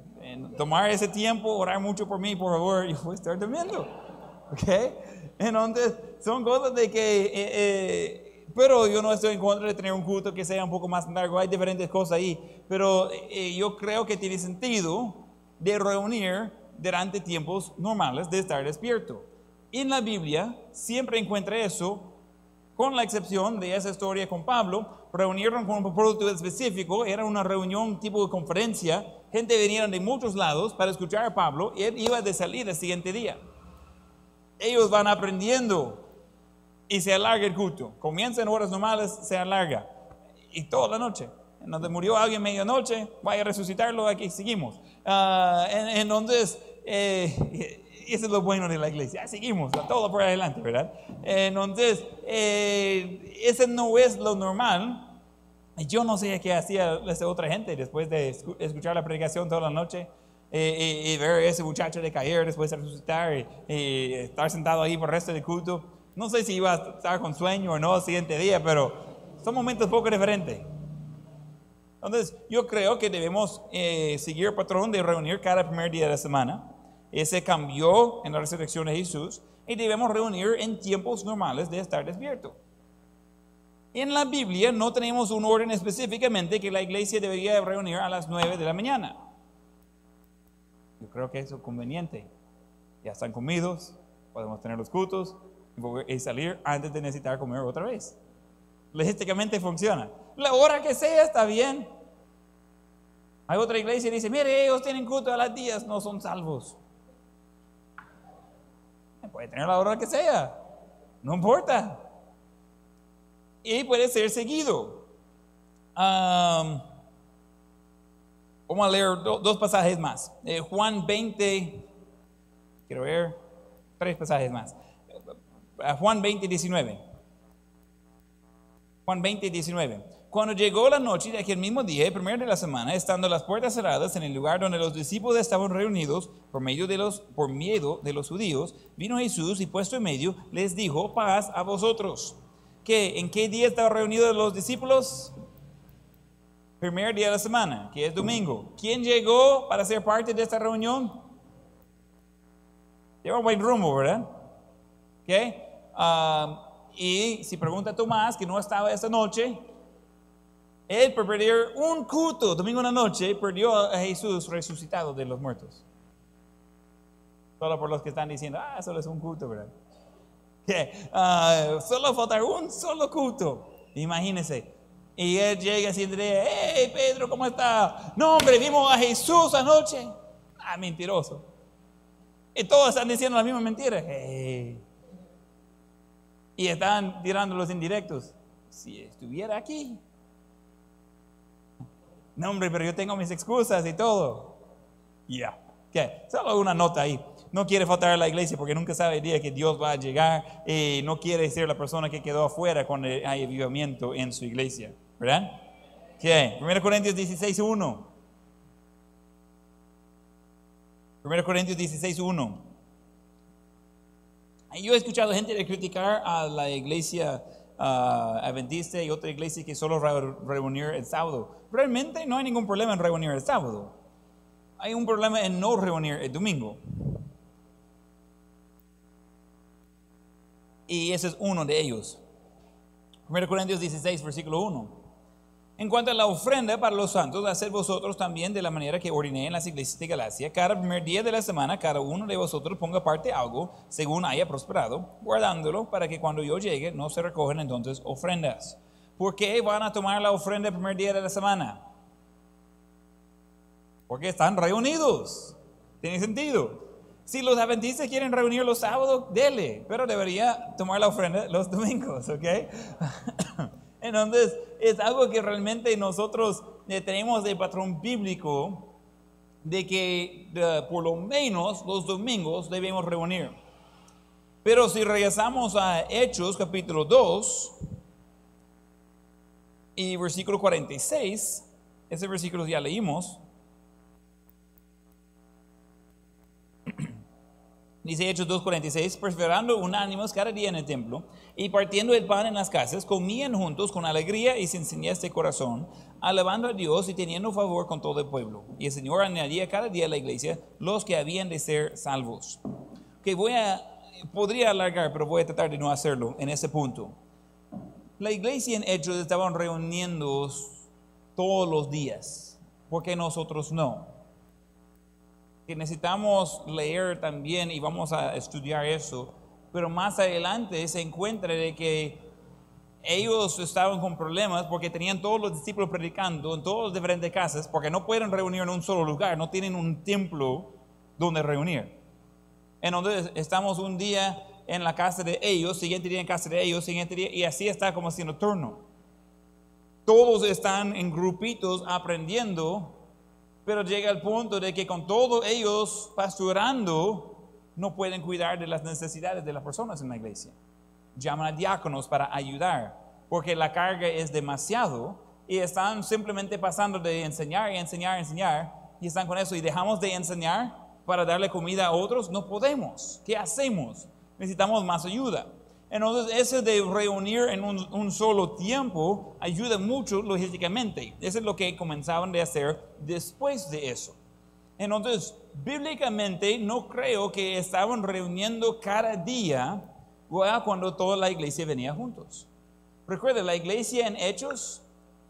tomar ese tiempo, orar mucho por mí, por favor, yo voy a estar durmiendo. ¿Ok? Entonces, son cosas de que, eh, eh, pero yo no estoy en contra de tener un culto que sea un poco más largo, hay diferentes cosas ahí, pero eh, yo creo que tiene sentido de reunir durante tiempos normales de estar despierto. En la Biblia siempre encuentra eso, con la excepción de esa historia con Pablo, reunieron con un producto específico, era una reunión tipo de conferencia, gente venía de muchos lados para escuchar a Pablo y él iba de salir el siguiente día. Ellos van aprendiendo y se alarga el culto. Comienza en horas normales, se alarga. Y toda la noche. En donde murió alguien medianoche, vaya a resucitarlo, aquí seguimos. Uh, entonces, eh, eso es lo bueno de la iglesia. Seguimos, todo por adelante, ¿verdad? Entonces, eh, ese no es lo normal. Yo no sé qué hacía esa otra gente después de escuchar la predicación toda la noche eh, y, ver a ese muchacho de caer después de resucitar y, estar sentado ahí por el resto del culto. No sé si iba a estar con sueño o no el siguiente día, pero son momentos poco diferentes. Entonces, yo creo que debemos eh, seguir el patrón de reunir cada primer día de la semana ese cambió en la resurrección de Jesús y debemos reunir en tiempos normales de estar despierto. En la Biblia no tenemos un orden específicamente que la iglesia debería reunir a las 9 de la mañana. Yo creo que es conveniente. Ya están comidos, podemos tener los cultos y salir antes de necesitar comer otra vez. Logísticamente funciona. La hora que sea está bien. Hay otra iglesia que dice, mire, ellos tienen culto a las 10, no son salvos puede tener la hora que sea, no importa. Y puede ser seguido. vamos a leer dos pasajes más. Eh, Juan 20, quiero ver, tres pasajes más. Juan 20, 19. Juan 20, 19. Cuando llegó la noche de aquel mismo día, el primer de la semana, estando las puertas cerradas en el lugar donde los discípulos estaban reunidos por, medio de los, por miedo de los judíos, vino Jesús y puesto en medio les dijo, paz a vosotros. ¿Qué? ¿En qué día estaban reunidos los discípulos? Primer día de la semana, que es domingo. ¿Quién llegó para ser parte de esta reunión? Lleva buen rumbo, ¿verdad? ¿Qué? Ah, y si pregunta Tomás, que no estaba esta noche, él por perder un culto, domingo en la noche, perdió a Jesús resucitado de los muertos. Solo por los que están diciendo, ah, solo es un culto, ¿verdad? Uh, solo falta un solo culto. Imagínense. Y él llega así hey Pedro, ¿cómo está? No, hombre, vimos a Jesús anoche. Ah, mentiroso. Y todos están diciendo la misma mentira. Y están tirando los indirectos. Si estuviera aquí, no, hombre, pero yo tengo mis excusas y todo. Ya, ¿qué? Solo una nota ahí. No quiere faltar a la iglesia porque nunca sabe el día que Dios va a llegar y no quiere ser la persona que quedó afuera cuando hay avivamiento en su iglesia. ¿Verdad? ¿Qué? 1 Corintios 16, 1. 1 Corintios 16, 1. Yo he escuchado gente de criticar a la iglesia uh, adventista y otra iglesia que solo reunir el sábado. Realmente no hay ningún problema en reunir el sábado. Hay un problema en no reunir el domingo. Y ese es uno de ellos. 1 Corintios 16, versículo 1. En cuanto a la ofrenda para los santos, hacer vosotros también de la manera que ordené en las iglesias de Galacia. Cada primer día de la semana, cada uno de vosotros ponga parte algo, según haya prosperado, guardándolo para que cuando yo llegue no se recogen entonces ofrendas. ¿Por qué van a tomar la ofrenda el primer día de la semana? Porque están reunidos. Tiene sentido. Si los adventistas quieren reunir los sábados, dele, pero debería tomar la ofrenda los domingos, ¿ok? Entonces, es algo que realmente nosotros eh, tenemos el patrón bíblico de que por lo menos los domingos debemos reunir. Pero si regresamos a Hechos capítulo 2 y versículo 46, ese versículo ya leímos, Dice Hechos 2.46, perseverando unánimes cada día en el templo y partiendo el pan en las casas, comían juntos con alegría y sencillez de corazón, alabando a Dios y teniendo favor con todo el pueblo. Y el Señor añadía cada día a la iglesia los que habían de ser salvos. Que voy a, podría alargar, pero voy a tratar de no hacerlo en ese punto. La iglesia en Hechos estaban reuniendo todos los días, porque nosotros no? Que necesitamos leer también y vamos a estudiar eso, pero más adelante se encuentra de que ellos estaban con problemas porque tenían todos los discípulos predicando en todas las diferentes casas, porque no pueden reunir en un solo lugar, no tienen un templo donde reunir. Entonces estamos un día en la casa de ellos, siguiente día en casa de ellos, siguiente día, y así está como haciendo turno. Todos están en grupitos aprendiendo pero llega el punto de que con todos ellos pastorando, no pueden cuidar de las necesidades de las personas en la iglesia. Llaman a diáconos para ayudar, porque la carga es demasiado y están simplemente pasando de enseñar y enseñar y enseñar y están con eso y dejamos de enseñar para darle comida a otros. No podemos. ¿Qué hacemos? Necesitamos más ayuda. Entonces, eso de reunir en un, solo tiempo ayuda mucho logísticamente. Eso es lo que comenzaban de hacer después de eso. Entonces, bíblicamente no creo que estaban reuniendo cada día cuando toda la iglesia venía juntos. Recuerda, la iglesia en Hechos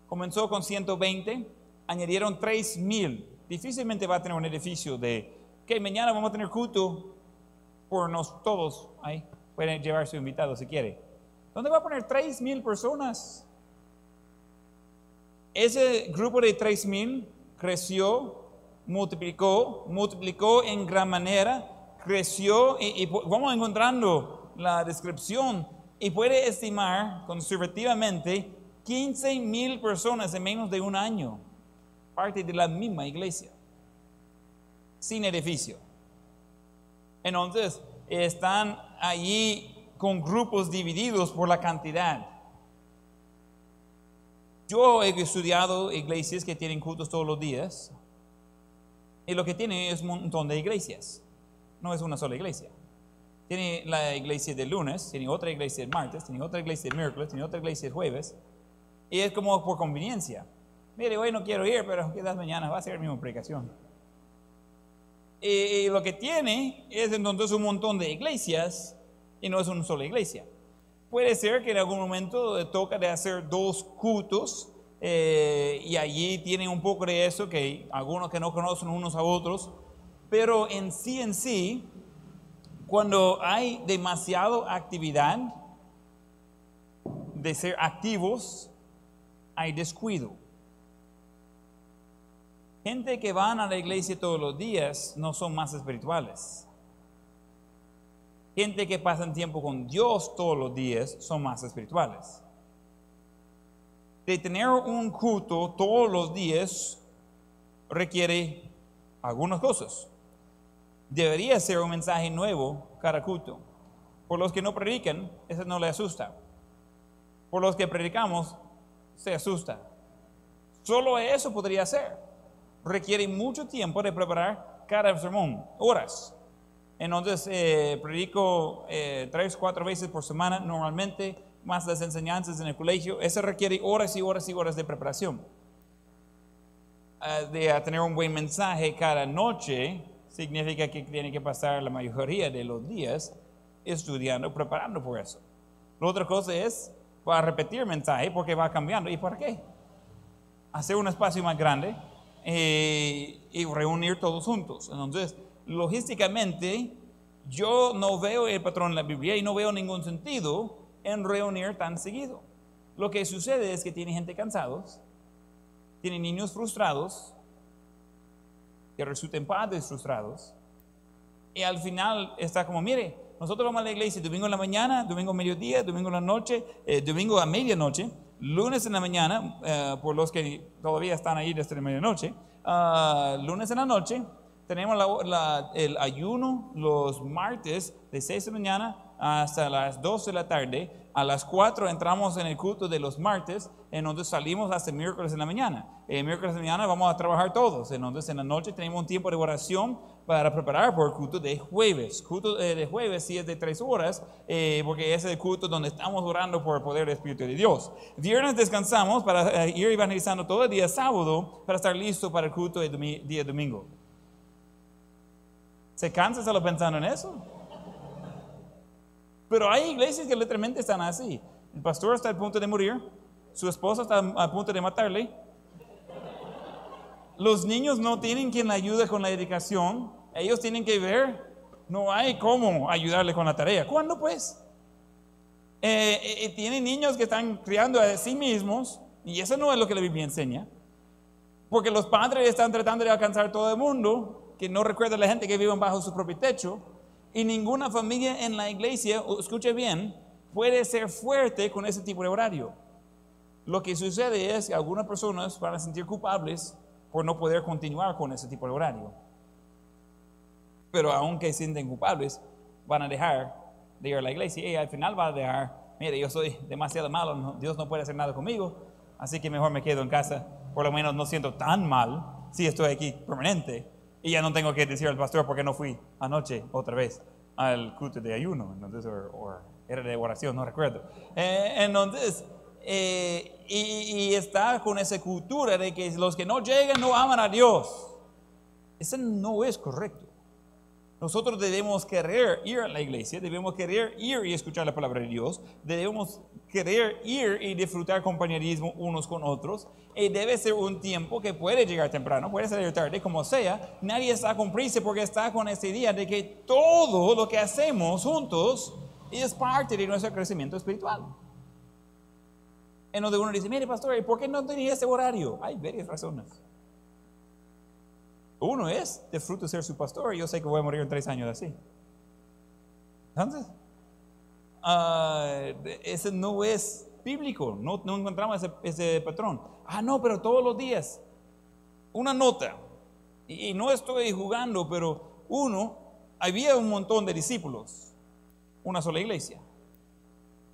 comenzó con 120, añadieron 3000. Difícilmente va a tener un edificio de que mañana vamos a tener culto por nosotros todos ahí. Pueden llevar su invitado si quiere. ¿Dónde va a poner 3 mil personas? Ese grupo de 3 mil creció, multiplicó, multiplicó en gran manera, creció y, vamos encontrando la descripción y puede estimar conservativamente 15 mil personas en menos de un año, parte de la misma iglesia, sin edificio. Entonces, están allí con grupos divididos por la cantidad. Yo he estudiado iglesias que tienen cultos todos los días y lo que tiene es un montón de iglesias. No es una sola iglesia. Tiene la iglesia del lunes, tiene otra iglesia el martes, tiene otra iglesia el miércoles, tiene otra iglesia el jueves. Y es como por conveniencia. Mire, hoy no quiero ir, pero quizás mañana va a ser la misma. Y, lo que tiene es entonces un montón de iglesias y no es una sola iglesia. Puede ser que en algún momento toca de hacer dos cultos eh, y allí tienen un poco de eso, que algunos que no conocen unos a otros, pero en sí en sí, cuando hay demasiada actividad de ser activos, hay descuido. Gente que van a la iglesia todos los días no son más espirituales. Gente que pasan tiempo con Dios todos los días son más espirituales. De tener un culto todos los días requiere algunas cosas. Debería ser un mensaje nuevo cada culto. Por los que no predican, eso no le asusta. Por los que predicamos, se asusta. Solo eso podría ser requiere mucho tiempo de preparar cada sermón, horas. Entonces, eh, predico eh, tres, cuatro veces por semana normalmente, más las enseñanzas en el colegio. Eso requiere horas y horas y horas de preparación. Ah, de tener un buen mensaje cada noche significa que tiene que pasar la mayoría de los días estudiando, preparando por eso. La otra cosa es, va a repetir el mensaje porque va cambiando. ¿Y por qué? Hacer un espacio más grande, eh, y reunir todos juntos. Entonces, logísticamente, yo no veo el patrón en la Biblia y no veo ningún sentido en reunir tan seguido. Lo que sucede es que tiene gente cansados, tiene niños frustrados, que resulten padres frustrados, Y al final está como, mire, nosotros vamos a la iglesia domingo en la mañana, domingo a mediodía, domingo en la noche, eh, domingo a medianoche, lunes en la mañana, eh, por los que todavía están ahí desde la medianoche, ah, lunes en la noche, tenemos la- el ayuno los martes de 6 de la mañana hasta las 12 de la tarde. A las 4 entramos en el culto de los martes, en donde salimos hasta el miércoles en la mañana. El miércoles en la mañana vamos a trabajar todos. Entonces en la noche tenemos un tiempo de oración para preparar por el culto de jueves. Culto eh, de jueves sí es de 3 horas, eh, porque es el culto donde estamos orando por el poder del Espíritu de Dios. Viernes descansamos para eh, ir evangelizando todo el día sábado para estar listo para el culto del día domingo. ¿Se cansa solo pensando en eso? Pero hay iglesias que literalmente están así. El pastor está al punto de morir, su esposa está a punto de matarle. Los niños no tienen quien ayude con la dedicación, ellos tienen que ver, no hay cómo ayudarle con la tarea. ¿Cuándo pues? Eh, eh, eh, tienen niños que están criando a sí mismos, y eso no es lo que la Biblia enseña. Porque los padres están tratando de alcanzar todo el mundo, que no recuerda a la gente que vive bajo su propio techo, y ninguna familia en la iglesia, escuche bien, puede ser fuerte con ese tipo de horario. Lo que sucede es que algunas personas van a sentir culpables por no poder continuar con ese tipo de horario. Pero aunque sienten culpables, van a dejar de ir a la iglesia y al final van a dejar, mire, yo soy demasiado malo, Dios no puede hacer nada conmigo, así que mejor me quedo en casa, por lo menos no siento tan mal si estoy aquí permanente y ya no tengo que decir al pastor por qué no fui anoche otra vez al culto de ayuno, entonces, o era de oración, no recuerdo. Eh, entonces, eh, y, y está con esa cultura de que los que no llegan no aman a Dios. Eso no es correcto. Nosotros debemos querer ir a la iglesia, debemos querer ir y escuchar la palabra de Dios, debemos querer ir y disfrutar compañerismo unos con otros. Y debe ser un tiempo que puede llegar temprano, puede salir tarde, como sea. Nadie está con prisa porque está con ese día de que todo lo que hacemos juntos es parte de nuestro crecimiento espiritual. En donde uno dice, mire pastor, ¿y por qué no tenía ese horario? Hay varias razones. Uno es, disfruto ser su pastor y yo sé que voy a morir en tres años así. Entonces, ah, ese no es bíblico, no, no encontramos ese, ese patrón. Ah, no, pero todos los días. Una nota, y, y no estoy jugando, pero uno, había un montón de discípulos, una sola iglesia.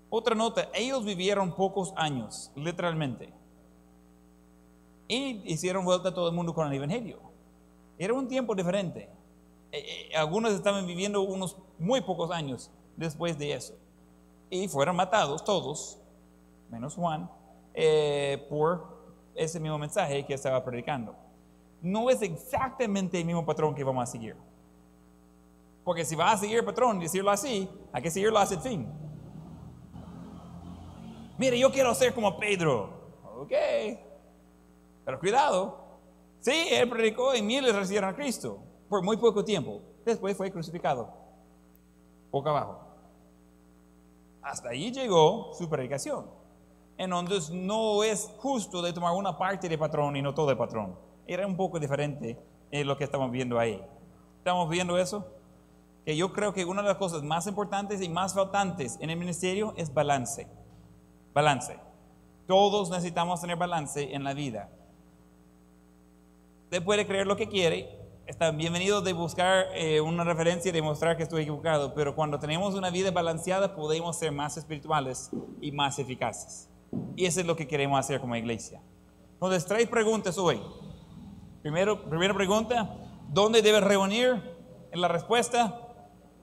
Otra nota, ellos vivieron pocos años, literalmente. Y hicieron vuelta a todo el mundo con el Evangelio. Era un tiempo diferente. Eh, eh, algunos estaban viviendo unos muy pocos años después de eso. Y fueron matados todos, menos Juan, eh, por ese mismo mensaje que estaba predicando. No es exactamente el mismo patrón que vamos a seguir. Porque si vas a seguir el patrón y decirlo así, hay que seguirlo hasta el fin. Mire, yo quiero ser como Pedro. Ok. Pero cuidado. Sí, él predicó y miles recibieron a Cristo por muy poco tiempo. Después fue crucificado. Boca abajo. Hasta ahí llegó su predicación. Entonces no es justo de tomar una parte de patrón y no todo el patrón. Era un poco diferente en lo que estamos viendo ahí. ¿Estamos viendo eso? Que yo creo que una de las cosas más importantes y más faltantes en el ministerio es balance. Balance. Todos necesitamos tener balance en la vida. Usted puede creer lo que quiere, está bienvenido de buscar eh, una referencia y demostrar que estoy equivocado, pero cuando tenemos una vida balanceada podemos ser más espirituales y más eficaces. Y eso es lo que queremos hacer como iglesia. Entonces, tres preguntas hoy. Primero, primera pregunta, ¿dónde debes reunir? En la respuesta,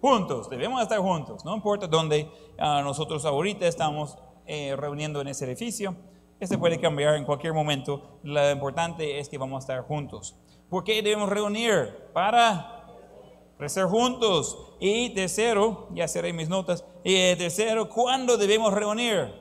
juntos, debemos estar juntos, no importa dónde ah, nosotros ahorita estamos eh, reuniendo en ese edificio. Este puede cambiar en cualquier momento. Lo importante es que vamos a estar juntos. ¿Por qué debemos reunir? Para crecer juntos. Y tercero, ya seré mis notas. Y tercero, ¿cuándo debemos reunir?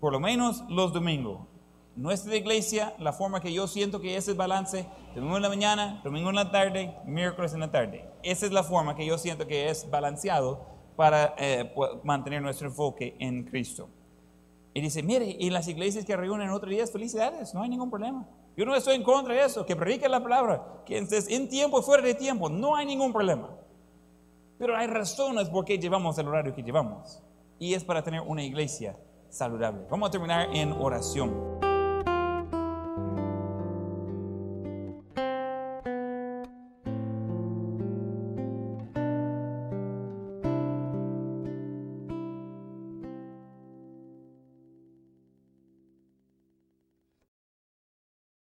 Por lo menos los domingos. Nuestra iglesia, la forma que yo siento que ese es el balance, domingo en la mañana, domingo en la tarde, miércoles en la tarde. Esa es la forma que yo siento que es balanceado para eh, mantener nuestro enfoque en Cristo. Y dice, mire, y las iglesias que reúnen otros días, felicidades, no hay ningún problema. Yo no estoy en contra de eso, que predique la palabra, que estés en tiempo y fuera de tiempo, no hay ningún problema. Pero hay razones por qué llevamos el horario que llevamos. Y es para tener una iglesia saludable. Vamos a terminar en oración.